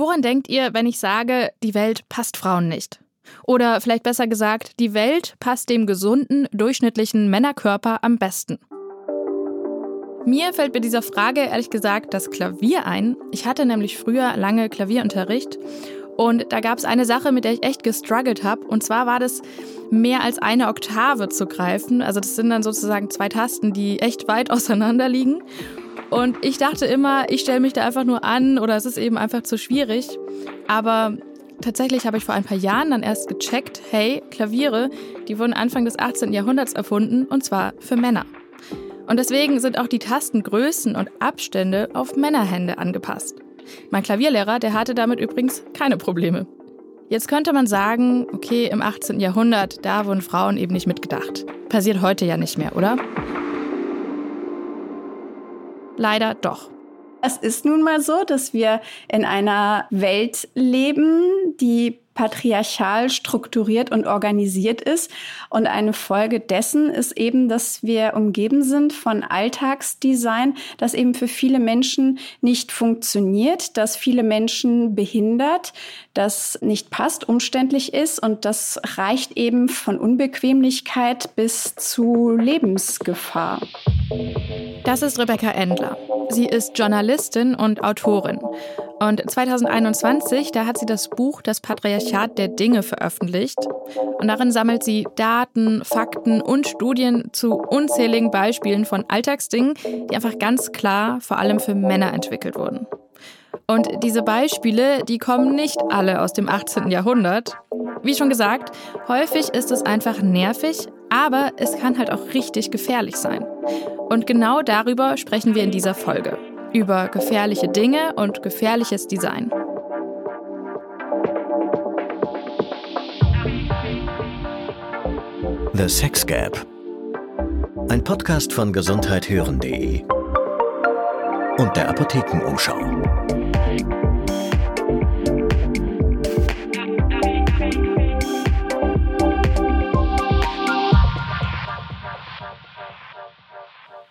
Woran denkt ihr, wenn ich sage, die Welt passt Frauen nicht? Oder vielleicht besser gesagt, die Welt passt dem gesunden, durchschnittlichen Männerkörper am besten. Mir fällt bei dieser Frage ehrlich gesagt das Klavier ein. Ich hatte nämlich früher lange Klavierunterricht und da gab es eine Sache, mit der ich echt gestruggelt habe. Und zwar war das, mehr als eine Oktave zu greifen. Also das sind dann sozusagen zwei Tasten, die echt weit auseinander liegen. Und ich dachte immer, ich stelle mich da einfach nur an oder es ist eben einfach zu schwierig. Aber tatsächlich habe ich vor ein paar Jahren dann erst gecheckt, hey, Klaviere, die wurden Anfang des 18. Jahrhunderts erfunden und zwar für Männer. Und deswegen sind auch die Tastengrößen und Abstände auf Männerhände angepasst. Mein Klavierlehrer, der hatte damit übrigens keine Probleme. Jetzt könnte man sagen, okay, im 18. Jahrhundert, da wurden Frauen eben nicht mitgedacht. Passiert heute ja nicht mehr, oder? Leider doch. Es ist nun mal so, dass wir in einer Welt leben, die patriarchal strukturiert und organisiert ist. Und eine Folge dessen ist eben, dass wir umgeben sind von Alltagsdesign, das eben für viele Menschen nicht funktioniert, das viele Menschen behindert, das nicht passt, umständlich ist und das reicht eben von Unbequemlichkeit bis zu Lebensgefahr. Das ist Rebecca Endler. Sie ist Journalistin und Autorin. Und 2021, da hat sie das Buch Das Patriarchat der Dinge veröffentlicht. Und darin sammelt sie Daten, Fakten und Studien zu unzähligen Beispielen von Alltagsdingen, die einfach ganz klar vor allem für Männer entwickelt wurden. Und diese Beispiele, die kommen nicht alle aus dem 18. Jahrhundert. Wie schon gesagt, häufig ist es einfach nervig, aber es kann halt auch richtig gefährlich sein. Und genau darüber sprechen wir in dieser Folge über gefährliche Dinge und gefährliches Design. The Sex Gap. Ein Podcast von gesundheithören.de und der Apothekenumschau.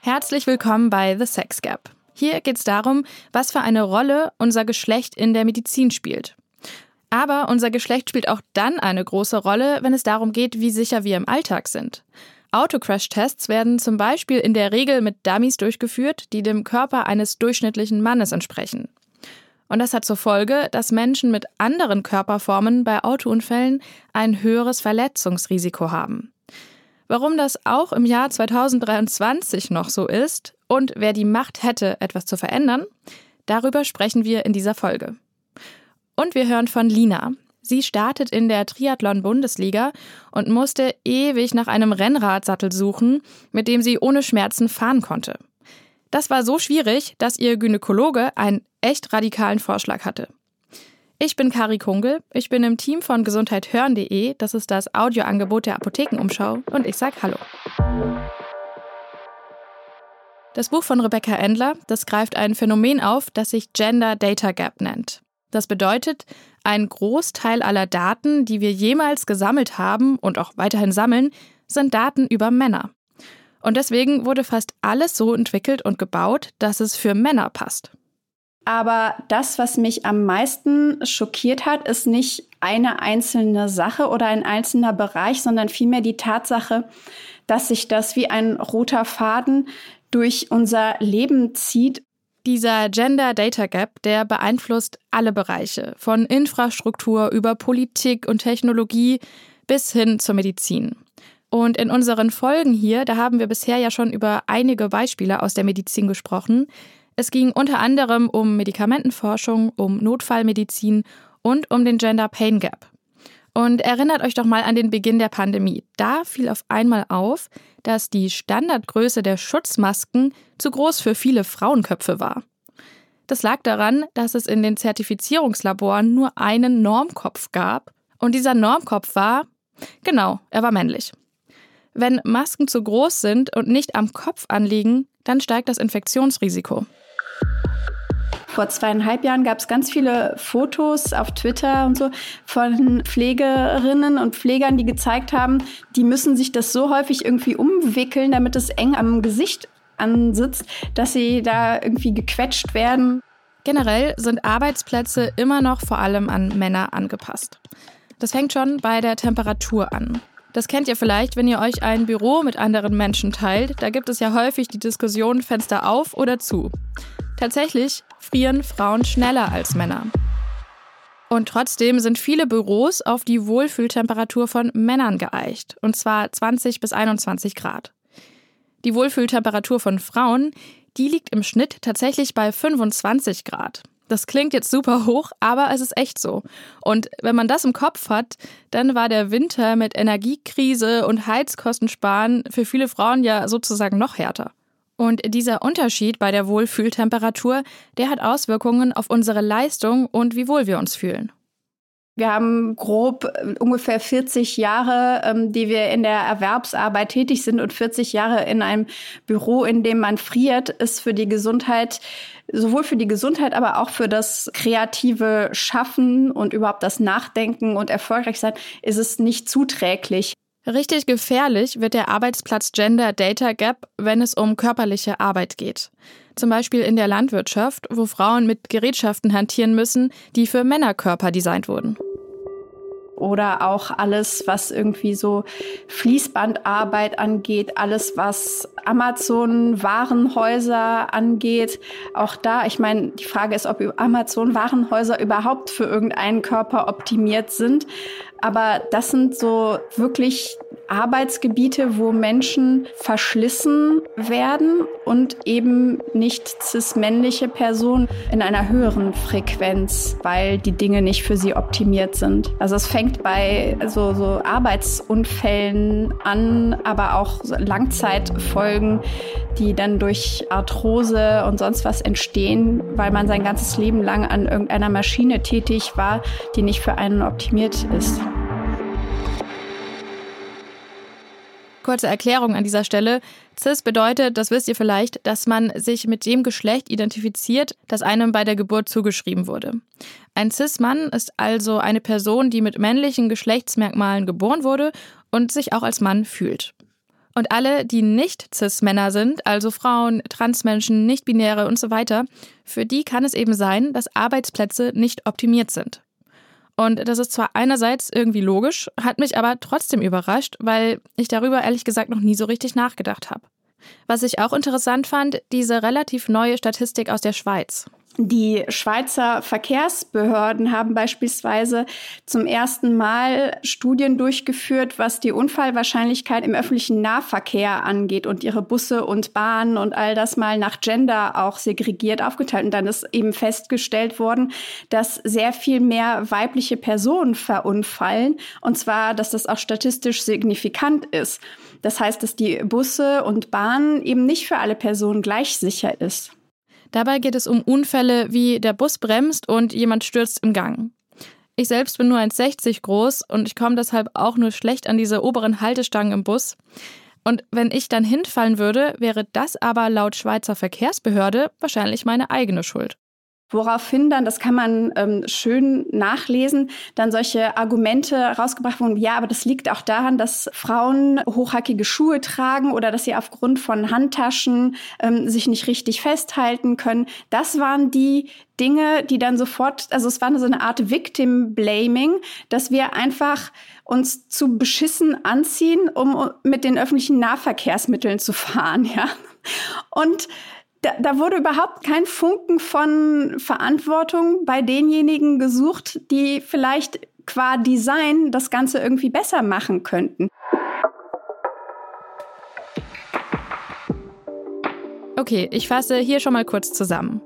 Herzlich willkommen bei The Sex Gap. Hier geht es darum, was für eine Rolle unser Geschlecht in der Medizin spielt. Aber unser Geschlecht spielt auch dann eine große Rolle, wenn es darum geht, wie sicher wir im Alltag sind. Autocrash-Tests werden zum Beispiel in der Regel mit Dummies durchgeführt, die dem Körper eines durchschnittlichen Mannes entsprechen. Und das hat zur Folge, dass Menschen mit anderen Körperformen bei Autounfällen ein höheres Verletzungsrisiko haben. Warum das auch im Jahr 2023 noch so ist und wer die Macht hätte, etwas zu verändern, darüber sprechen wir in dieser Folge. Und wir hören von Lina. Sie startet in der Triathlon-Bundesliga und musste ewig nach einem Rennradsattel suchen, mit dem sie ohne Schmerzen fahren konnte. Das war so schwierig, dass ihr Gynäkologe einen echt radikalen Vorschlag hatte. Ich bin Kari Kungel, ich bin im Team von gesundheithören.de, das ist das Audioangebot der Apothekenumschau und ich sag Hallo. Das Buch von Rebecca Endler, das greift ein Phänomen auf, das sich Gender Data Gap nennt. Das bedeutet, ein Großteil aller Daten, die wir jemals gesammelt haben und auch weiterhin sammeln, sind Daten über Männer. Und deswegen wurde fast alles so entwickelt und gebaut, dass es für Männer passt. Aber das, was mich am meisten schockiert hat, ist nicht eine einzelne Sache oder ein einzelner Bereich, sondern vielmehr die Tatsache, dass sich das wie ein roter Faden durch unser Leben zieht. Dieser Gender Data Gap, der beeinflusst alle Bereiche, von Infrastruktur über Politik und Technologie bis hin zur Medizin. Und in unseren Folgen hier, da haben wir bisher ja schon über einige Beispiele aus der Medizin gesprochen, es ging unter anderem um Medikamentenforschung, um Notfallmedizin und um den Gender Pain Gap. Und erinnert euch doch mal an den Beginn der Pandemie. Da fiel auf einmal auf, dass die Standardgröße der Schutzmasken zu groß für viele Frauenköpfe war. Das lag daran, dass es in den Zertifizierungslaboren nur einen Normkopf gab. Und dieser Normkopf war, genau, er war männlich. Wenn Masken zu groß sind und nicht am Kopf anliegen, dann steigt das Infektionsrisiko. Vor zweieinhalb Jahren gab es ganz viele Fotos auf Twitter und so von Pflegerinnen und Pflegern, die gezeigt haben, die müssen sich das so häufig irgendwie umwickeln, damit es eng am Gesicht ansitzt, dass sie da irgendwie gequetscht werden. Generell sind Arbeitsplätze immer noch vor allem an Männer angepasst. Das fängt schon bei der Temperatur an. Das kennt ihr vielleicht, wenn ihr euch ein Büro mit anderen Menschen teilt. Da gibt es ja häufig die Diskussion Fenster auf oder zu. Tatsächlich frieren Frauen schneller als Männer. Und trotzdem sind viele Büros auf die Wohlfühltemperatur von Männern geeicht, und zwar 20 bis 21 Grad. Die Wohlfühltemperatur von Frauen, die liegt im Schnitt tatsächlich bei 25 Grad. Das klingt jetzt super hoch, aber es ist echt so. Und wenn man das im Kopf hat, dann war der Winter mit Energiekrise und Heizkostensparen für viele Frauen ja sozusagen noch härter. Und dieser Unterschied bei der Wohlfühltemperatur, der hat Auswirkungen auf unsere Leistung und wie wohl wir uns fühlen. Wir haben grob äh, ungefähr 40 Jahre, ähm, die wir in der Erwerbsarbeit tätig sind und 40 Jahre in einem Büro, in dem man friert, ist für die Gesundheit, sowohl für die Gesundheit, aber auch für das kreative Schaffen und überhaupt das Nachdenken und erfolgreich sein, ist es nicht zuträglich. Richtig gefährlich wird der Arbeitsplatz Gender Data Gap, wenn es um körperliche Arbeit geht. Zum Beispiel in der Landwirtschaft, wo Frauen mit Gerätschaften hantieren müssen, die für Männerkörper designt wurden oder auch alles, was irgendwie so Fließbandarbeit angeht, alles, was Amazon-Warenhäuser angeht. Auch da, ich meine, die Frage ist, ob Amazon-Warenhäuser überhaupt für irgendeinen Körper optimiert sind. Aber das sind so wirklich Arbeitsgebiete, wo Menschen verschlissen werden und eben nicht cis-männliche Personen in einer höheren Frequenz, weil die Dinge nicht für sie optimiert sind. Also es fängt bei so, so Arbeitsunfällen an, aber auch Langzeitfolgen, die dann durch Arthrose und sonst was entstehen, weil man sein ganzes Leben lang an irgendeiner Maschine tätig war, die nicht für einen optimiert ist. Kurze Erklärung an dieser Stelle. Cis bedeutet, das wisst ihr vielleicht, dass man sich mit dem Geschlecht identifiziert, das einem bei der Geburt zugeschrieben wurde. Ein Cis-Mann ist also eine Person, die mit männlichen Geschlechtsmerkmalen geboren wurde und sich auch als Mann fühlt. Und alle, die nicht Cis-Männer sind, also Frauen, Transmenschen, Nichtbinäre und so weiter, für die kann es eben sein, dass Arbeitsplätze nicht optimiert sind. Und das ist zwar einerseits irgendwie logisch, hat mich aber trotzdem überrascht, weil ich darüber ehrlich gesagt noch nie so richtig nachgedacht habe. Was ich auch interessant fand, diese relativ neue Statistik aus der Schweiz. Die Schweizer Verkehrsbehörden haben beispielsweise zum ersten Mal Studien durchgeführt, was die Unfallwahrscheinlichkeit im öffentlichen Nahverkehr angeht und ihre Busse und Bahnen und all das mal nach Gender auch segregiert aufgeteilt. Und dann ist eben festgestellt worden, dass sehr viel mehr weibliche Personen verunfallen und zwar, dass das auch statistisch signifikant ist. Das heißt, dass die Busse und Bahnen eben nicht für alle Personen gleich sicher ist. Dabei geht es um Unfälle wie der Bus bremst und jemand stürzt im Gang. Ich selbst bin nur 1,60 groß und ich komme deshalb auch nur schlecht an diese oberen Haltestangen im Bus. Und wenn ich dann hinfallen würde, wäre das aber laut Schweizer Verkehrsbehörde wahrscheinlich meine eigene Schuld. Woraufhin dann, das kann man ähm, schön nachlesen, dann solche Argumente rausgebracht wurden, ja, aber das liegt auch daran, dass Frauen hochhackige Schuhe tragen oder dass sie aufgrund von Handtaschen ähm, sich nicht richtig festhalten können. Das waren die Dinge, die dann sofort, also es war so eine Art Victim Blaming, dass wir einfach uns zu beschissen anziehen, um mit den öffentlichen Nahverkehrsmitteln zu fahren, ja. Und da, da wurde überhaupt kein Funken von Verantwortung bei denjenigen gesucht, die vielleicht qua Design das Ganze irgendwie besser machen könnten. Okay, ich fasse hier schon mal kurz zusammen.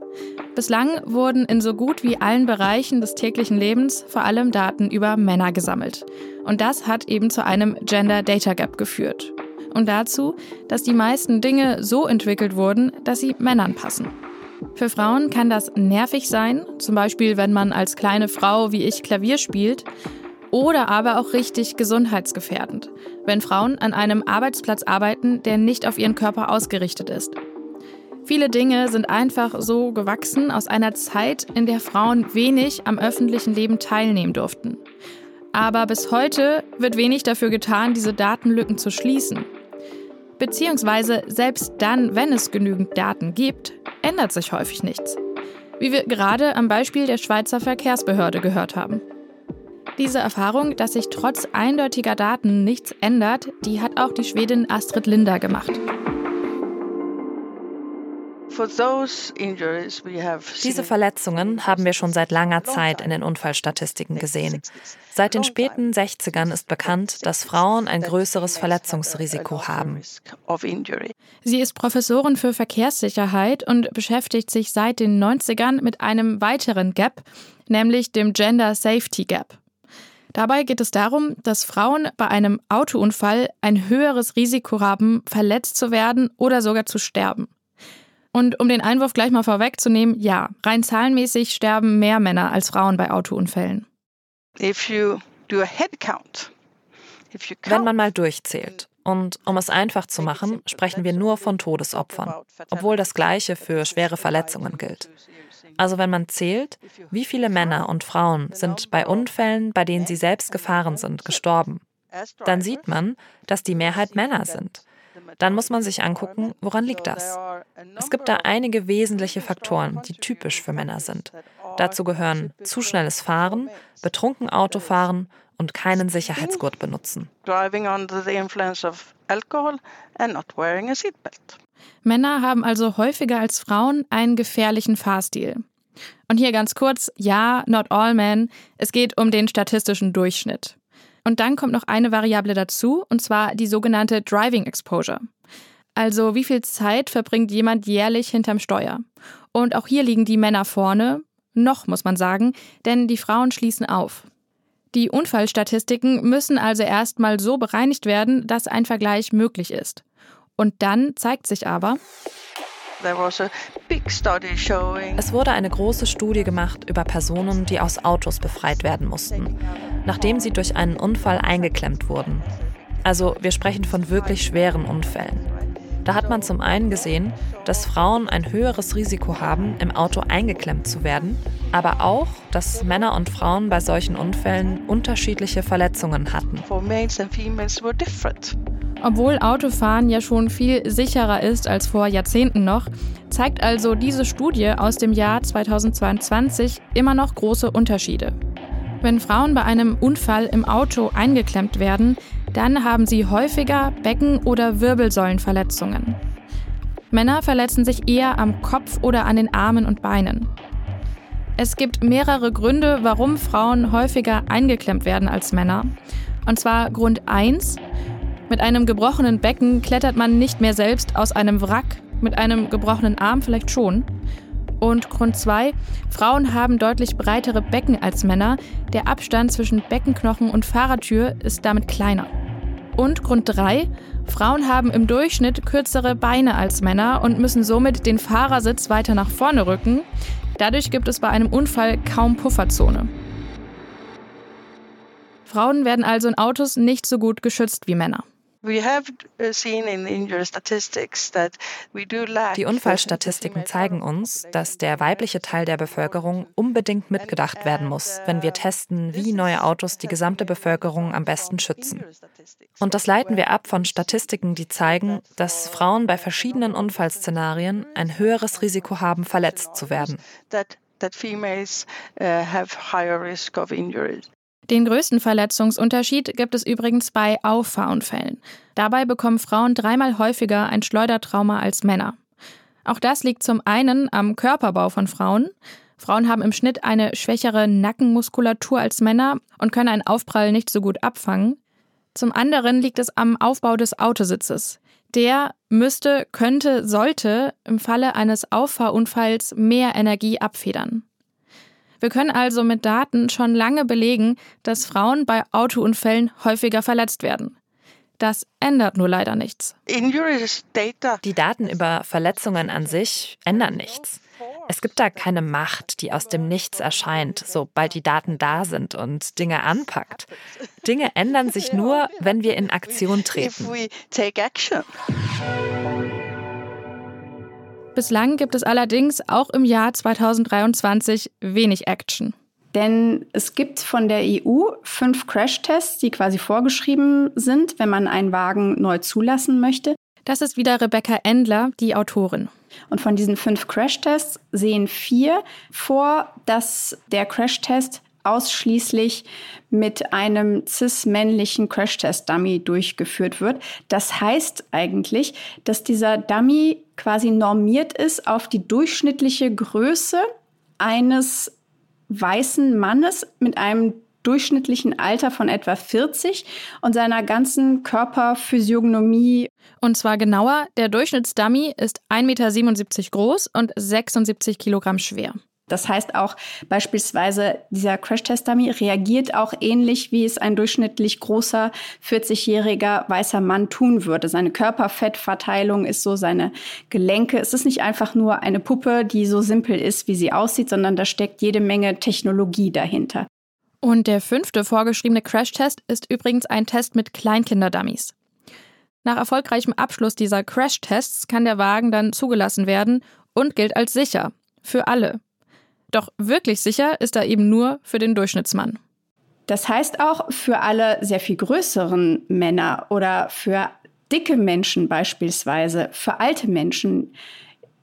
Bislang wurden in so gut wie allen Bereichen des täglichen Lebens vor allem Daten über Männer gesammelt. Und das hat eben zu einem Gender Data Gap geführt und dazu, dass die meisten Dinge so entwickelt wurden, dass sie Männern passen. Für Frauen kann das nervig sein, zum Beispiel wenn man als kleine Frau wie ich Klavier spielt, oder aber auch richtig gesundheitsgefährdend, wenn Frauen an einem Arbeitsplatz arbeiten, der nicht auf ihren Körper ausgerichtet ist. Viele Dinge sind einfach so gewachsen aus einer Zeit, in der Frauen wenig am öffentlichen Leben teilnehmen durften. Aber bis heute wird wenig dafür getan, diese Datenlücken zu schließen. Beziehungsweise selbst dann, wenn es genügend Daten gibt, ändert sich häufig nichts. wie wir gerade am Beispiel der Schweizer Verkehrsbehörde gehört haben. Diese Erfahrung, dass sich trotz eindeutiger Daten nichts ändert, die hat auch die Schwedin Astrid Linder gemacht. Diese Verletzungen haben wir schon seit langer Zeit in den Unfallstatistiken gesehen. Seit den späten 60ern ist bekannt, dass Frauen ein größeres Verletzungsrisiko haben. Sie ist Professorin für Verkehrssicherheit und beschäftigt sich seit den 90ern mit einem weiteren Gap, nämlich dem Gender Safety Gap. Dabei geht es darum, dass Frauen bei einem Autounfall ein höheres Risiko haben, verletzt zu werden oder sogar zu sterben. Und um den Einwurf gleich mal vorwegzunehmen, ja, rein zahlenmäßig sterben mehr Männer als Frauen bei Autounfällen. Wenn man mal durchzählt. Und um es einfach zu machen, sprechen wir nur von Todesopfern, obwohl das Gleiche für schwere Verletzungen gilt. Also wenn man zählt, wie viele Männer und Frauen sind bei Unfällen, bei denen sie selbst gefahren sind, gestorben, dann sieht man, dass die Mehrheit Männer sind. Dann muss man sich angucken, woran liegt das? Es gibt da einige wesentliche Faktoren, die typisch für Männer sind. Dazu gehören zu schnelles Fahren, betrunken Autofahren und keinen Sicherheitsgurt benutzen. Männer haben also häufiger als Frauen einen gefährlichen Fahrstil. Und hier ganz kurz, ja, not all men, es geht um den statistischen Durchschnitt. Und dann kommt noch eine Variable dazu, und zwar die sogenannte Driving Exposure. Also wie viel Zeit verbringt jemand jährlich hinterm Steuer? Und auch hier liegen die Männer vorne, noch muss man sagen, denn die Frauen schließen auf. Die Unfallstatistiken müssen also erstmal so bereinigt werden, dass ein Vergleich möglich ist. Und dann zeigt sich aber, es wurde eine große Studie gemacht über Personen, die aus Autos befreit werden mussten, nachdem sie durch einen Unfall eingeklemmt wurden. Also wir sprechen von wirklich schweren Unfällen. Da hat man zum einen gesehen, dass Frauen ein höheres Risiko haben, im Auto eingeklemmt zu werden, aber auch, dass Männer und Frauen bei solchen Unfällen unterschiedliche Verletzungen hatten. Obwohl Autofahren ja schon viel sicherer ist als vor Jahrzehnten noch, zeigt also diese Studie aus dem Jahr 2022 immer noch große Unterschiede. Wenn Frauen bei einem Unfall im Auto eingeklemmt werden, dann haben sie häufiger Becken- oder Wirbelsäulenverletzungen. Männer verletzen sich eher am Kopf oder an den Armen und Beinen. Es gibt mehrere Gründe, warum Frauen häufiger eingeklemmt werden als Männer. Und zwar Grund 1. Mit einem gebrochenen Becken klettert man nicht mehr selbst aus einem Wrack, mit einem gebrochenen Arm vielleicht schon. Und Grund 2, Frauen haben deutlich breitere Becken als Männer. Der Abstand zwischen Beckenknochen und Fahrertür ist damit kleiner. Und Grund 3, Frauen haben im Durchschnitt kürzere Beine als Männer und müssen somit den Fahrersitz weiter nach vorne rücken. Dadurch gibt es bei einem Unfall kaum Pufferzone. Frauen werden also in Autos nicht so gut geschützt wie Männer. Uh, Die Unfallstatistiken zeigen uns, dass der weibliche Teil der Bevölkerung unbedingt mitgedacht werden muss, wenn wir testen, wie neue Autos die gesamte Bevölkerung am besten schützen. Und das leiten wir ab von Statistiken, die zeigen, dass Frauen bei verschiedenen Unfallszenarien ein höheres Risiko haben, verletzt zu werden. Den größten Verletzungsunterschied gibt es übrigens bei Auffahrunfällen. Dabei bekommen Frauen dreimal häufiger ein Schleudertrauma als Männer. Auch das liegt zum einen am Körperbau von Frauen. Frauen haben im Schnitt eine schwächere Nackenmuskulatur als Männer und können einen Aufprall nicht so gut abfangen. Zum anderen liegt es am Aufbau des Autositzes. Der müsste, könnte, sollte im Falle eines Auffahrunfalls mehr Energie abfedern. Wir können also mit Daten schon lange belegen, dass Frauen bei Autounfällen häufiger verletzt werden. Das ändert nur leider nichts. Die Daten über Verletzungen an sich ändern nichts. Es gibt da keine Macht, die aus dem Nichts erscheint, sobald die Daten da sind und Dinge anpackt. Dinge ändern sich nur, wenn wir in Aktion treten. Bislang gibt es allerdings auch im Jahr 2023 wenig Action. Denn es gibt von der EU fünf Crashtests, die quasi vorgeschrieben sind, wenn man einen Wagen neu zulassen möchte. Das ist wieder Rebecca Endler, die Autorin. Und von diesen fünf Crashtests sehen vier vor, dass der Crashtest ausschließlich mit einem cis-männlichen Crashtest-Dummy durchgeführt wird. Das heißt eigentlich, dass dieser Dummy quasi normiert ist auf die durchschnittliche Größe eines weißen Mannes mit einem durchschnittlichen Alter von etwa 40 und seiner ganzen Körperphysiognomie. Und zwar genauer, der Durchschnittsdummy ist 1,77 Meter groß und 76 Kilogramm schwer. Das heißt auch beispielsweise, dieser Crash-Test-Dummy reagiert auch ähnlich, wie es ein durchschnittlich großer 40-jähriger weißer Mann tun würde. Seine Körperfettverteilung ist so, seine Gelenke. Es ist nicht einfach nur eine Puppe, die so simpel ist, wie sie aussieht, sondern da steckt jede Menge Technologie dahinter. Und der fünfte vorgeschriebene Crash-Test ist übrigens ein Test mit Kleinkinder-Dummies. Nach erfolgreichem Abschluss dieser Crash-Tests kann der Wagen dann zugelassen werden und gilt als sicher. Für alle. Doch wirklich sicher ist er eben nur für den Durchschnittsmann. Das heißt auch für alle sehr viel größeren Männer oder für dicke Menschen beispielsweise, für alte Menschen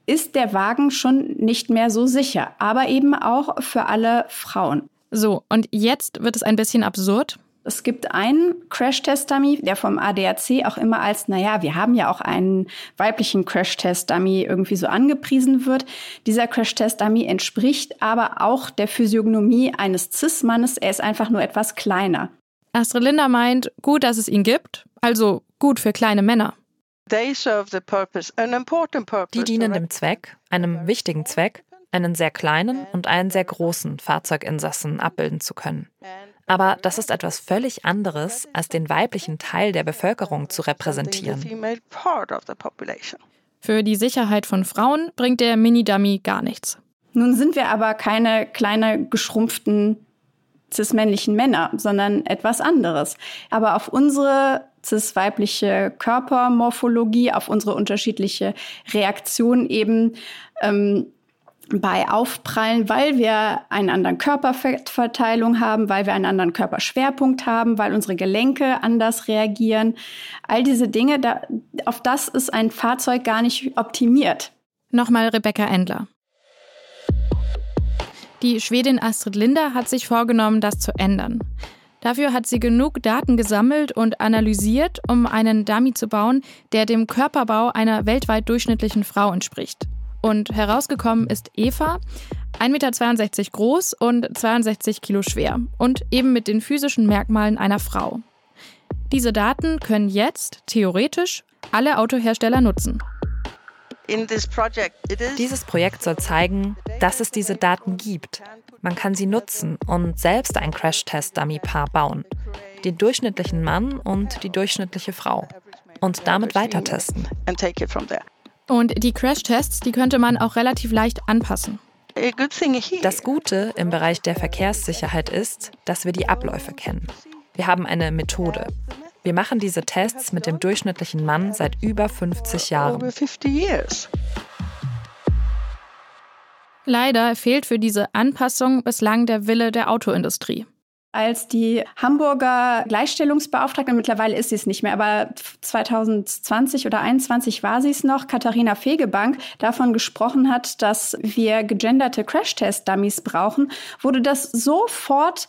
ist der Wagen schon nicht mehr so sicher, aber eben auch für alle Frauen. So, und jetzt wird es ein bisschen absurd. Es gibt einen Crash-Test-Dummy, der vom ADAC auch immer als, naja, wir haben ja auch einen weiblichen Crash-Test-Dummy irgendwie so angepriesen wird. Dieser Crash-Test-Dummy entspricht aber auch der Physiognomie eines Cis-Mannes. Er ist einfach nur etwas kleiner. Astrid Linder meint, gut, dass es ihn gibt, also gut für kleine Männer. Die dienen dem Zweck, einem wichtigen Zweck, einen sehr kleinen und einen sehr großen Fahrzeuginsassen abbilden zu können. Aber das ist etwas völlig anderes, als den weiblichen Teil der Bevölkerung zu repräsentieren. Für die Sicherheit von Frauen bringt der Mini-Dummy gar nichts. Nun sind wir aber keine kleine geschrumpften cis-männlichen Männer, sondern etwas anderes. Aber auf unsere cis-weibliche Körpermorphologie, auf unsere unterschiedliche Reaktion eben ähm, bei Aufprallen, weil wir einen anderen Körperfettverteilung haben, weil wir einen anderen Körperschwerpunkt haben, weil unsere Gelenke anders reagieren. All diese Dinge, da, auf das ist ein Fahrzeug gar nicht optimiert. Nochmal Rebecca Endler. Die Schwedin Astrid Linder hat sich vorgenommen, das zu ändern. Dafür hat sie genug Daten gesammelt und analysiert, um einen Dummy zu bauen, der dem Körperbau einer weltweit durchschnittlichen Frau entspricht. Und herausgekommen ist Eva, 1,62 Meter groß und 62 Kilo schwer und eben mit den physischen Merkmalen einer Frau. Diese Daten können jetzt theoretisch alle Autohersteller nutzen. Dieses Projekt soll zeigen, dass es diese Daten gibt. Man kann sie nutzen und selbst ein Crash-Test-Dummy-Paar bauen. Den durchschnittlichen Mann und die durchschnittliche Frau. Und damit weiter testen. Und die Crash-Tests, die könnte man auch relativ leicht anpassen. Das Gute im Bereich der Verkehrssicherheit ist, dass wir die Abläufe kennen. Wir haben eine Methode. Wir machen diese Tests mit dem durchschnittlichen Mann seit über 50 Jahren. Leider fehlt für diese Anpassung bislang der Wille der Autoindustrie als die Hamburger Gleichstellungsbeauftragte, mittlerweile ist sie es nicht mehr, aber 2020 oder 2021 war sie es noch, Katharina Fegebank davon gesprochen hat, dass wir gegenderte Crashtest-Dummies brauchen, wurde das sofort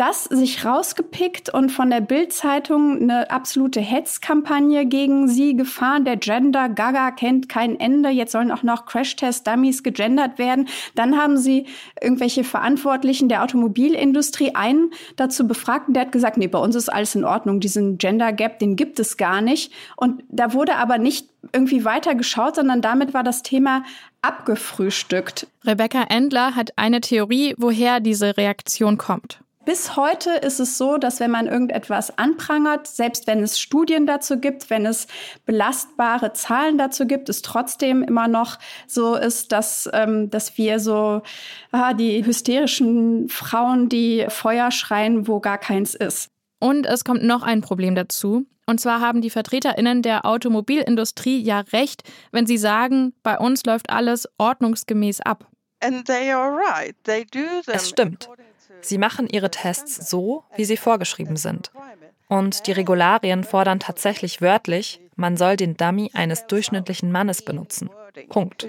das sich rausgepickt und von der Bild-Zeitung eine absolute Hetzkampagne gegen sie gefahren. Der Gender Gaga kennt kein Ende. Jetzt sollen auch noch Crash-Test-Dummies gegendert werden. Dann haben sie irgendwelche Verantwortlichen der Automobilindustrie einen dazu befragt und der hat gesagt, nee, bei uns ist alles in Ordnung. Diesen Gender Gap, den gibt es gar nicht. Und da wurde aber nicht irgendwie weiter geschaut, sondern damit war das Thema abgefrühstückt. Rebecca Endler hat eine Theorie, woher diese Reaktion kommt. Bis heute ist es so, dass wenn man irgendetwas anprangert, selbst wenn es Studien dazu gibt, wenn es belastbare Zahlen dazu gibt, es trotzdem immer noch so ist, dass, ähm, dass wir so ah, die hysterischen Frauen, die Feuer schreien, wo gar keins ist. Und es kommt noch ein Problem dazu. Und zwar haben die Vertreterinnen der Automobilindustrie ja recht, wenn sie sagen, bei uns läuft alles ordnungsgemäß ab. Es stimmt. Sie machen ihre Tests so, wie sie vorgeschrieben sind. Und die Regularien fordern tatsächlich wörtlich, man soll den Dummy eines durchschnittlichen Mannes benutzen. Punkt.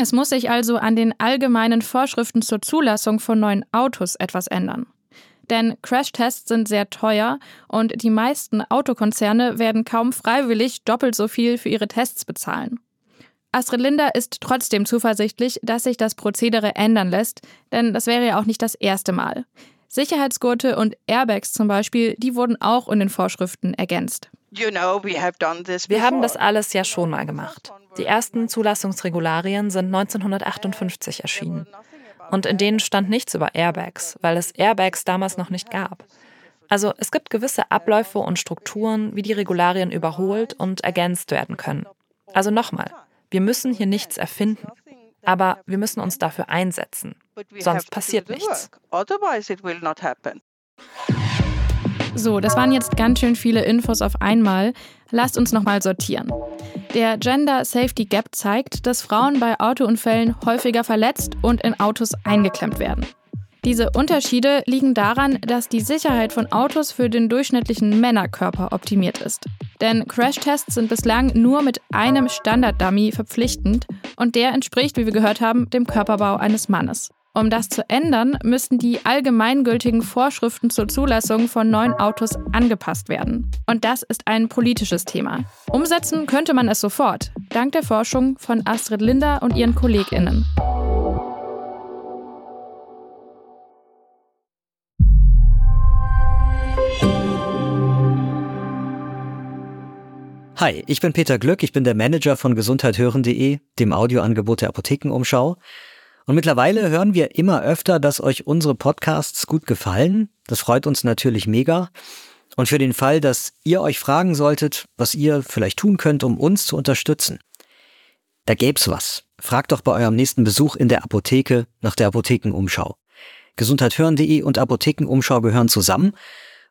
Es muss sich also an den allgemeinen Vorschriften zur Zulassung von neuen Autos etwas ändern. Denn Crashtests sind sehr teuer und die meisten Autokonzerne werden kaum freiwillig doppelt so viel für ihre Tests bezahlen. Astrid Linder ist trotzdem zuversichtlich, dass sich das Prozedere ändern lässt, denn das wäre ja auch nicht das erste Mal. Sicherheitsgurte und Airbags zum Beispiel, die wurden auch in den Vorschriften ergänzt. Wir haben das alles ja schon mal gemacht. Die ersten Zulassungsregularien sind 1958 erschienen. Und in denen stand nichts über Airbags, weil es Airbags damals noch nicht gab. Also es gibt gewisse Abläufe und Strukturen, wie die Regularien überholt und ergänzt werden können. Also nochmal, wir müssen hier nichts erfinden. Aber wir müssen uns dafür einsetzen. Sonst passiert nichts. So, das waren jetzt ganz schön viele Infos auf einmal. Lasst uns nochmal sortieren. Der Gender Safety Gap zeigt, dass Frauen bei Autounfällen häufiger verletzt und in Autos eingeklemmt werden. Diese Unterschiede liegen daran, dass die Sicherheit von Autos für den durchschnittlichen Männerkörper optimiert ist. Denn Crashtests sind bislang nur mit einem Standard-Dummy verpflichtend und der entspricht, wie wir gehört haben, dem Körperbau eines Mannes. Um das zu ändern, müssten die allgemeingültigen Vorschriften zur Zulassung von neuen Autos angepasst werden. Und das ist ein politisches Thema. Umsetzen könnte man es sofort, dank der Forschung von Astrid Linder und ihren KollegInnen. Hi, ich bin Peter Glück, ich bin der Manager von gesundheithören.de, dem Audioangebot der Apothekenumschau. Und mittlerweile hören wir immer öfter, dass euch unsere Podcasts gut gefallen. Das freut uns natürlich mega. Und für den Fall, dass ihr euch fragen solltet, was ihr vielleicht tun könnt, um uns zu unterstützen, da gäb's was. Fragt doch bei eurem nächsten Besuch in der Apotheke nach der Apothekenumschau. Gesundheithören.de und Apothekenumschau gehören zusammen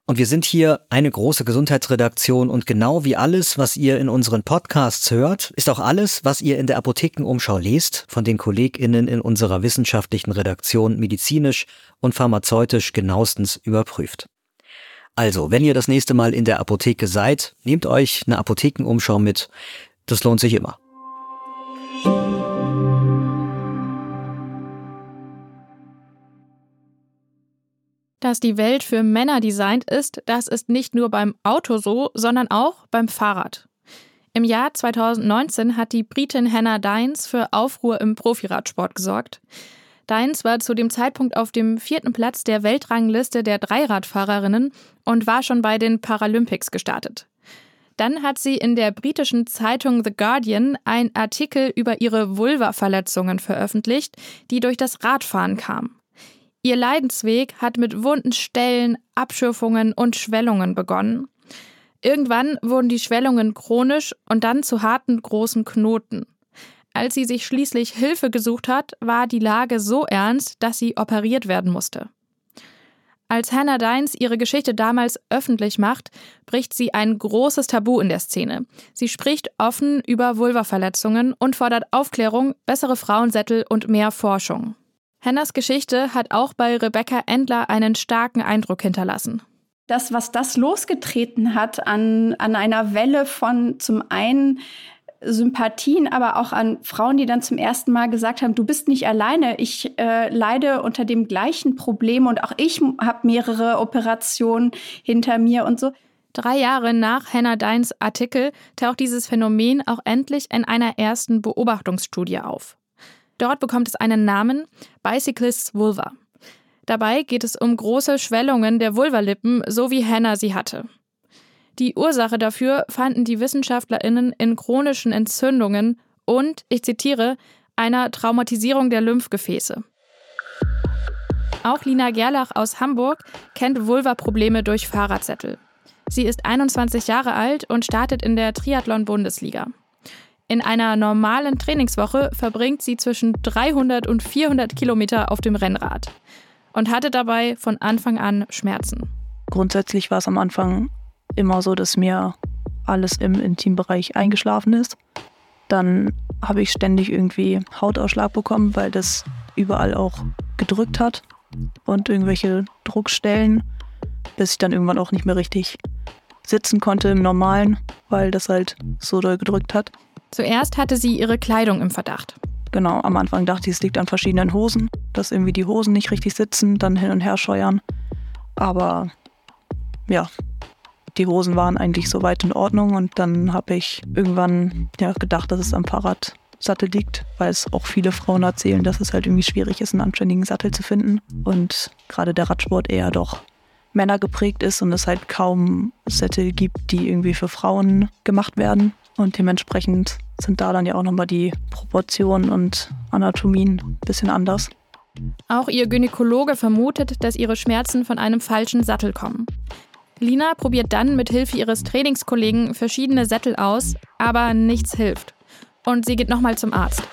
und wir sind hier eine große Gesundheitsredaktion und genau wie alles, was ihr in unseren Podcasts hört, ist auch alles, was ihr in der Apothekenumschau lest, von den KollegInnen in unserer wissenschaftlichen Redaktion medizinisch und pharmazeutisch genauestens überprüft. Also, wenn ihr das nächste Mal in der Apotheke seid, nehmt euch eine Apothekenumschau mit. Das lohnt sich immer. Dass die Welt für Männer designt ist, das ist nicht nur beim Auto so, sondern auch beim Fahrrad. Im Jahr 2019 hat die Britin Hannah Dines für Aufruhr im Profiradsport gesorgt. Dines war zu dem Zeitpunkt auf dem vierten Platz der Weltrangliste der Dreiradfahrerinnen und war schon bei den Paralympics gestartet. Dann hat sie in der britischen Zeitung The Guardian einen Artikel über ihre Vulva-Verletzungen veröffentlicht, die durch das Radfahren kamen. Ihr Leidensweg hat mit wunden Stellen, Abschürfungen und Schwellungen begonnen. Irgendwann wurden die Schwellungen chronisch und dann zu harten großen Knoten. Als sie sich schließlich Hilfe gesucht hat, war die Lage so ernst, dass sie operiert werden musste. Als Hannah Dines ihre Geschichte damals öffentlich macht, bricht sie ein großes Tabu in der Szene. Sie spricht offen über Vulvaverletzungen und fordert Aufklärung, bessere Frauensättel und mehr Forschung. Hennas Geschichte hat auch bei Rebecca Endler einen starken Eindruck hinterlassen. Das, was das losgetreten hat an, an einer Welle von zum einen Sympathien, aber auch an Frauen, die dann zum ersten Mal gesagt haben, du bist nicht alleine, ich äh, leide unter dem gleichen Problem und auch ich habe mehrere Operationen hinter mir und so. Drei Jahre nach Hannah Dines Artikel taucht dieses Phänomen auch endlich in einer ersten Beobachtungsstudie auf. Dort bekommt es einen Namen, Bicyclists Vulva. Dabei geht es um große Schwellungen der Vulvalippen, so wie Hannah sie hatte. Die Ursache dafür fanden die WissenschaftlerInnen in chronischen Entzündungen und, ich zitiere, einer Traumatisierung der Lymphgefäße. Auch Lina Gerlach aus Hamburg kennt Vulva-Probleme durch Fahrradsättel. Sie ist 21 Jahre alt und startet in der Triathlon-Bundesliga. In einer normalen Trainingswoche verbringt sie zwischen 300 und 400 Kilometer auf dem Rennrad und hatte dabei von Anfang an Schmerzen. Grundsätzlich war es am Anfang immer so, dass mir alles im Intimbereich eingeschlafen ist. Dann habe ich ständig irgendwie Hautausschlag bekommen, weil das überall auch gedrückt hat. und irgendwelche Druckstellen, bis ich dann irgendwann auch nicht mehr richtig sitzen konnte im Normalen, weil das halt so doll gedrückt hat. Zuerst hatte sie ihre Kleidung im Verdacht. Genau, am Anfang dachte ich, es liegt an verschiedenen Hosen, dass irgendwie die Hosen nicht richtig sitzen, dann hin und her scheuern. Aber ja, die Hosen waren eigentlich soweit in Ordnung und dann habe ich irgendwann ja, gedacht, dass es am Fahrradsattel liegt, weil es auch viele Frauen erzählen, dass es halt irgendwie schwierig ist, einen anständigen Sattel zu finden und gerade der Radsport eher doch Männer geprägt ist und es halt kaum Sättel gibt, die irgendwie für Frauen gemacht werden und dementsprechend sind da dann ja auch nochmal die Proportionen und Anatomien ein bisschen anders. Auch ihr Gynäkologe vermutet, dass ihre Schmerzen von einem falschen Sattel kommen. Lina probiert dann mit Hilfe ihres Trainingskollegen verschiedene Sättel aus, aber nichts hilft. Und sie geht nochmal zum Arzt.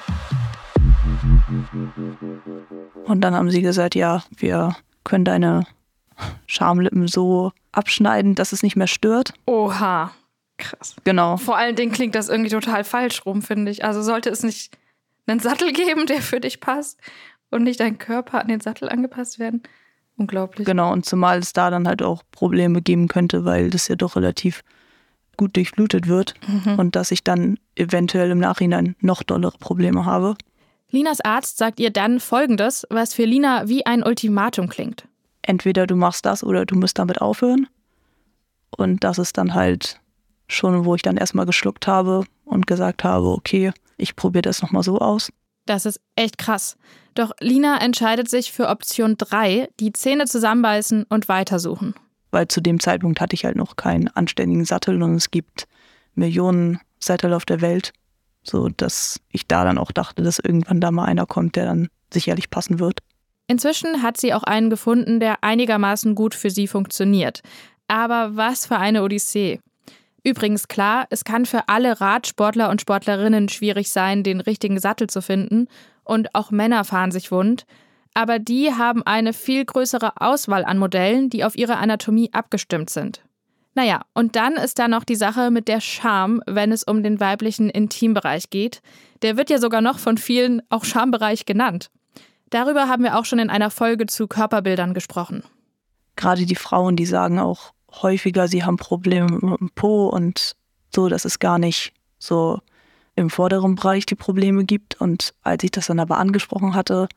Und dann haben sie gesagt, ja, wir können deine Schamlippen so abschneiden, dass es nicht mehr stört. Oha, krass. Genau. Vor allen Dingen klingt das irgendwie total falsch rum, finde ich. Also sollte es nicht einen Sattel geben, der für dich passt und nicht dein Körper an den Sattel angepasst werden? Unglaublich. Genau, und zumal es da dann halt auch Probleme geben könnte, weil das ja doch relativ gut durchblutet wird mhm. und dass ich dann eventuell im Nachhinein noch dollere Probleme habe. Linas Arzt sagt ihr dann Folgendes, was für Lina wie ein Ultimatum klingt. Entweder du machst das oder du musst damit aufhören. Und das ist dann halt schon, wo ich dann erstmal geschluckt habe und gesagt habe, okay, ich probiere das nochmal so aus. Das ist echt krass. Doch Lina entscheidet sich für Option 3, die Zähne zusammenbeißen und weitersuchen. Weil zu dem Zeitpunkt hatte ich halt noch keinen anständigen Sattel und es gibt Millionen Sattel auf der Welt, so dass ich da dann auch dachte, dass irgendwann da mal einer kommt, der dann sicherlich passen wird. Inzwischen hat sie auch einen gefunden, der einigermaßen gut für sie funktioniert. Aber was für eine Odyssee. Übrigens klar, es kann für alle Radsportler und Sportlerinnen schwierig sein, den richtigen Sattel zu finden, und auch Männer fahren sich wund, aber die haben eine viel größere Auswahl an Modellen, die auf ihre Anatomie abgestimmt sind. Naja, und dann ist da noch die Sache mit der Scham, wenn es um den weiblichen Intimbereich geht. Der wird ja sogar noch von vielen auch Schambereich genannt. Darüber haben wir auch schon in einer Folge zu Körperbildern gesprochen. Gerade die Frauen, die sagen auch, häufiger, sie haben Probleme mit dem Po und so, dass es gar nicht so im vorderen Bereich die Probleme gibt. Und als ich das dann aber angesprochen hatte,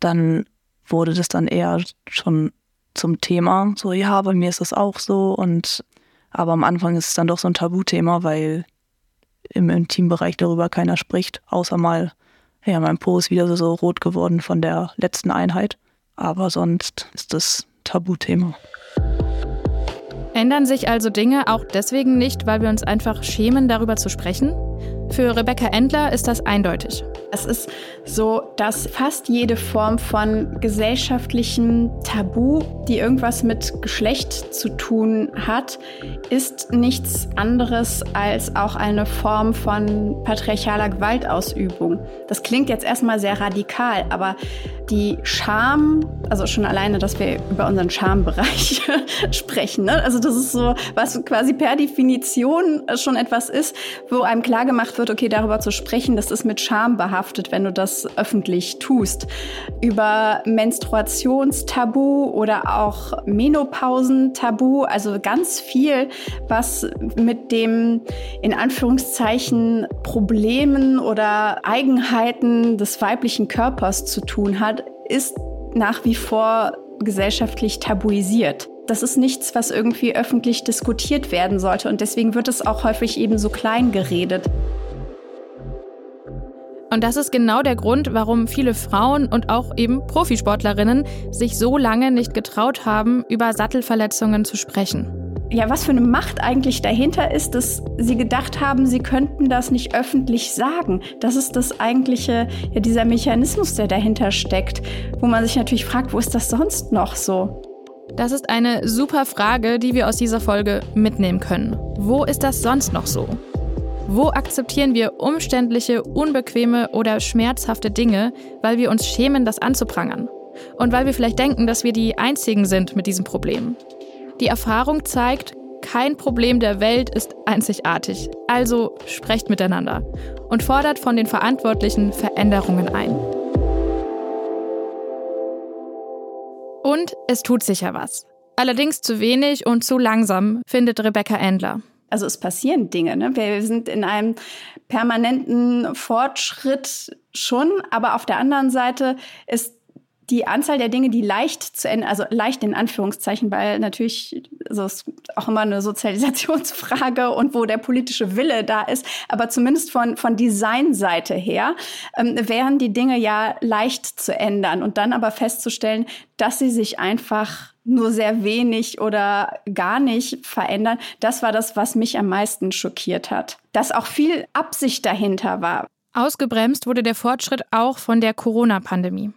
dann wurde das dann eher schon zum Thema. So, ja, bei mir ist das auch so. Und aber am Anfang ist es dann doch so ein Tabuthema, weil im Intimbereich darüber keiner spricht, außer mal, ja, mein Po ist wieder so rot geworden von der letzten Einheit. Aber sonst ist das Tabuthema. Ändern sich also Dinge auch deswegen nicht, weil wir uns einfach schämen, darüber zu sprechen? Für Rebecca Endler ist das eindeutig. Es ist so, dass fast jede Form von gesellschaftlichem Tabu, die irgendwas mit Geschlecht zu tun hat, ist nichts anderes als auch eine Form von patriarchaler Gewaltausübung. Das klingt jetzt erstmal sehr radikal, aber die Scham, also schon alleine, dass wir über unseren Schambereich sprechen, ne? also das ist so, was quasi per Definition schon etwas ist, wo einem klargemacht wird, okay, darüber zu sprechen, das ist mit Scham behaftet, wenn du das öffentlich tust. Über Menstruationstabu oder auch Menopausentabu, also ganz viel, was mit dem in Anführungszeichen Problemen oder Eigenheiten des weiblichen Körpers zu tun hat, ist nach wie vor gesellschaftlich tabuisiert. Das ist nichts, was irgendwie öffentlich diskutiert werden sollte und deswegen wird es auch häufig eben so klein geredet. Und das ist genau der Grund, warum viele Frauen und auch eben Profisportlerinnen sich so lange nicht getraut haben, über Sattelverletzungen zu sprechen ja, was für eine Macht eigentlich dahinter ist, dass sie gedacht haben, sie könnten das nicht öffentlich sagen. Das ist das eigentliche, ja, dieser Mechanismus, der dahinter steckt, wo man sich natürlich fragt, wo ist das sonst noch so? Das ist eine super Frage, die wir aus dieser Folge mitnehmen können. Wo ist das sonst noch so? Wo akzeptieren wir umständliche, unbequeme oder schmerzhafte Dinge, weil wir uns schämen, das anzuprangern? Und weil wir vielleicht denken, dass wir die Einzigen sind mit diesem Problem? Die Erfahrung zeigt, kein Problem der Welt ist einzigartig. Also sprecht miteinander und fordert von den Verantwortlichen Veränderungen ein. Und es tut sich ja was. Allerdings zu wenig und zu langsam, findet Rebecca Endler. Also es passieren Dinge. Ne? Wir sind in einem permanenten Fortschritt schon, aber auf der anderen Seite ist die Anzahl der Dinge, die leicht zu Ende, also leicht in Anführungszeichen, weil natürlich so ist auch immer eine Sozialisationsfrage und wo der politische Wille da ist, aber zumindest von, von Designseite her ähm, wären die Dinge ja leicht zu ändern und dann aber festzustellen, dass sie sich einfach nur sehr wenig oder gar nicht verändern, das war das, was mich am meisten schockiert hat. Dass auch viel Absicht dahinter war. Ausgebremst wurde der Fortschritt auch von der Corona-Pandemie.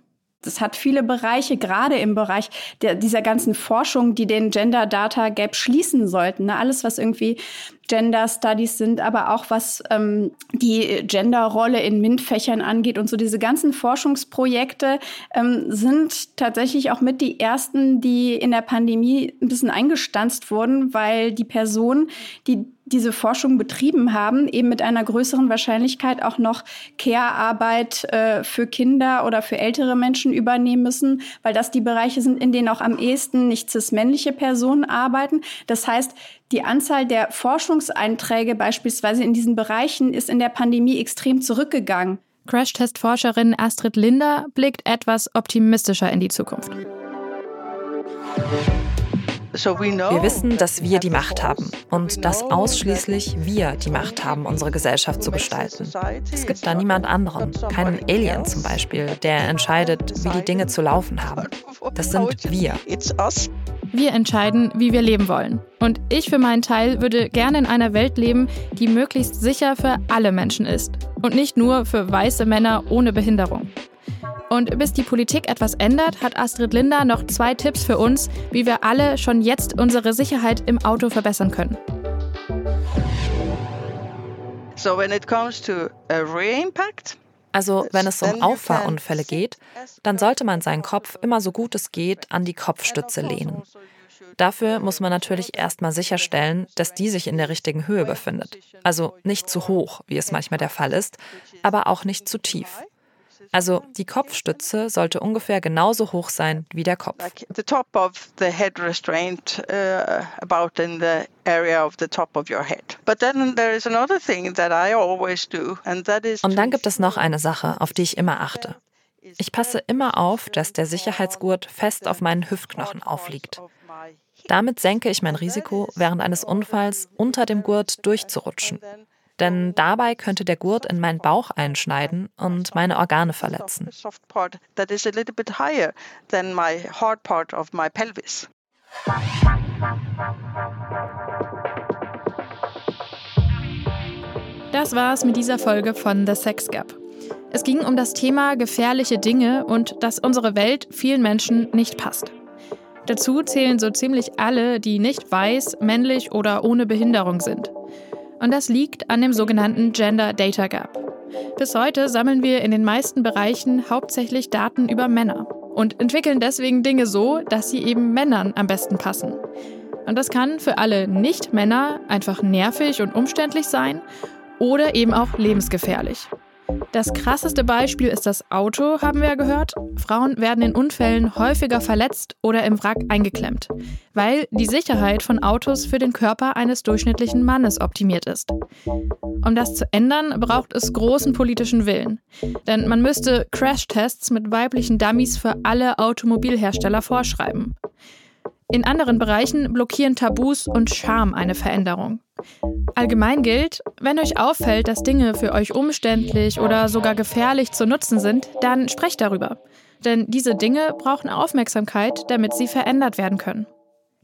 Das hat viele Bereiche, gerade im Bereich der, dieser ganzen Forschung, die den Gender Data Gap schließen sollten. Ne? Alles, was irgendwie Gender Studies sind, aber auch was ähm, die Genderrolle in MINT-Fächern angeht und so diese ganzen Forschungsprojekte ähm, sind tatsächlich auch mit die ersten, die in der Pandemie ein bisschen eingestanzt wurden, weil die Personen, die diese Forschung betrieben haben, eben mit einer größeren Wahrscheinlichkeit auch noch Care-Arbeit äh, für Kinder oder für ältere Menschen übernehmen müssen, weil das die Bereiche sind, in denen auch am ehesten nicht cis-männliche Personen arbeiten. Das heißt, die Anzahl der Forschungseinträge beispielsweise in diesen Bereichen ist in der Pandemie extrem zurückgegangen. Crashtest-Forscherin Astrid Linder blickt etwas optimistischer in die Zukunft. Wir wissen, dass wir die Macht haben und dass ausschließlich wir die Macht haben, unsere Gesellschaft zu gestalten. Es gibt da niemand anderen, keinen Alien zum Beispiel, der entscheidet, wie die Dinge zu laufen haben. Das sind wir. Wir entscheiden, wie wir leben wollen. Und ich für meinen Teil würde gerne in einer Welt leben, die möglichst sicher für alle Menschen ist und nicht nur für weiße Männer ohne Behinderung. Und bis die Politik etwas ändert, hat Astrid Linder noch zwei Tipps für uns, wie wir alle schon jetzt unsere Sicherheit im Auto verbessern können. So when it comes to a rear impact, also wenn es um Auffahrunfälle geht, dann sollte man seinen Kopf immer so gut es geht an die Kopfstütze lehnen. Dafür muss man natürlich erstmal sicherstellen, dass die sich in der richtigen Höhe befindet. Also nicht zu hoch, wie es manchmal der Fall ist, aber auch nicht zu tief. Also die Kopfstütze sollte ungefähr genauso hoch sein wie der Kopf. Uh, Und dann gibt es noch eine Sache, auf die ich immer achte. Ich passe immer auf, dass der Sicherheitsgurt fest auf meinen Hüftknochen aufliegt. Damit senke ich mein Risiko, während eines Unfalls unter dem Gurt durchzurutschen denn dabei könnte der Gurt in meinen Bauch einschneiden und meine Organe verletzen. Das war's mit dieser Folge von The Sex Gap. Es ging um das Thema gefährliche Dinge und dass unsere Welt vielen Menschen nicht passt. Dazu zählen so ziemlich alle, die nicht weiß, männlich oder ohne Behinderung sind. Und das liegt an dem sogenannten Gender Data Gap. Bis heute sammeln wir in den meisten Bereichen hauptsächlich Daten über Männer und entwickeln deswegen Dinge so, dass sie eben Männern am besten passen. Und das kann für alle Nicht-Männer einfach nervig und umständlich sein oder eben auch lebensgefährlich. Das krasseste Beispiel ist das Auto, haben wir ja gehört. Frauen werden in Unfällen häufiger verletzt oder im Wrack eingeklemmt, weil die Sicherheit von Autos für den Körper eines durchschnittlichen Mannes optimiert ist. Um das zu ändern, braucht es großen politischen Willen. Denn man müsste Crashtests mit weiblichen Dummies für alle Automobilhersteller vorschreiben. In anderen Bereichen blockieren Tabus und Scham eine Veränderung. Allgemein gilt, wenn euch auffällt, dass Dinge für euch umständlich oder sogar gefährlich zu nutzen sind, dann sprecht darüber. Denn diese Dinge brauchen Aufmerksamkeit, damit sie verändert werden können.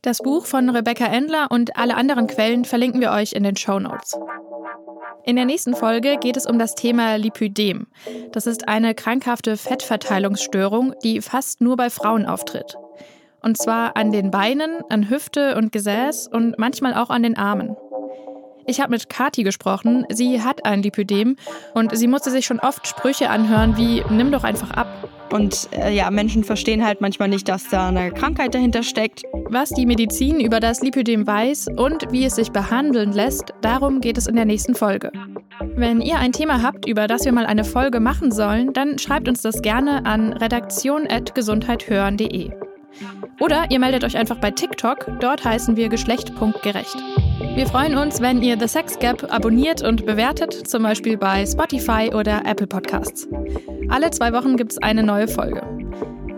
Das Buch von Rebecca Endler und alle anderen Quellen verlinken wir euch in den Show Notes. In der nächsten Folge geht es um das Thema Lipödem. Das ist eine krankhafte Fettverteilungsstörung, die fast nur bei Frauen auftritt. Und zwar an den Beinen, an Hüfte und Gesäß und manchmal auch an den Armen. Ich habe mit Kati gesprochen. Sie hat ein Lipödem und sie musste sich schon oft Sprüche anhören wie nimm doch einfach ab. Und äh, ja, Menschen verstehen halt manchmal nicht, dass da eine Krankheit dahinter steckt. Was die Medizin über das Lipödem weiß und wie es sich behandeln lässt, darum geht es in der nächsten Folge. Wenn ihr ein Thema habt, über das wir mal eine Folge machen sollen, dann schreibt uns das gerne an redaktion.gesundheithören.de. Oder ihr meldet euch einfach bei TikTok, dort heißen wir geschlecht.gerecht. Wir freuen uns, wenn ihr The Sex Gap abonniert und bewertet, zum Beispiel bei Spotify oder Apple Podcasts. Alle zwei Wochen gibt es eine neue Folge.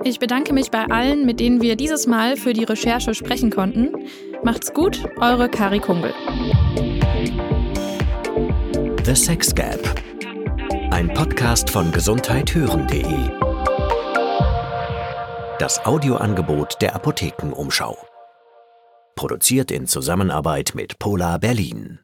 Ich bedanke mich bei allen, mit denen wir dieses Mal für die Recherche sprechen konnten. Macht's gut, eure Kari Kungel. The Sex Gap. Ein Podcast von gesundheithören.de. Das Audioangebot der Apothekenumschau. Produziert in Zusammenarbeit mit Polar Berlin.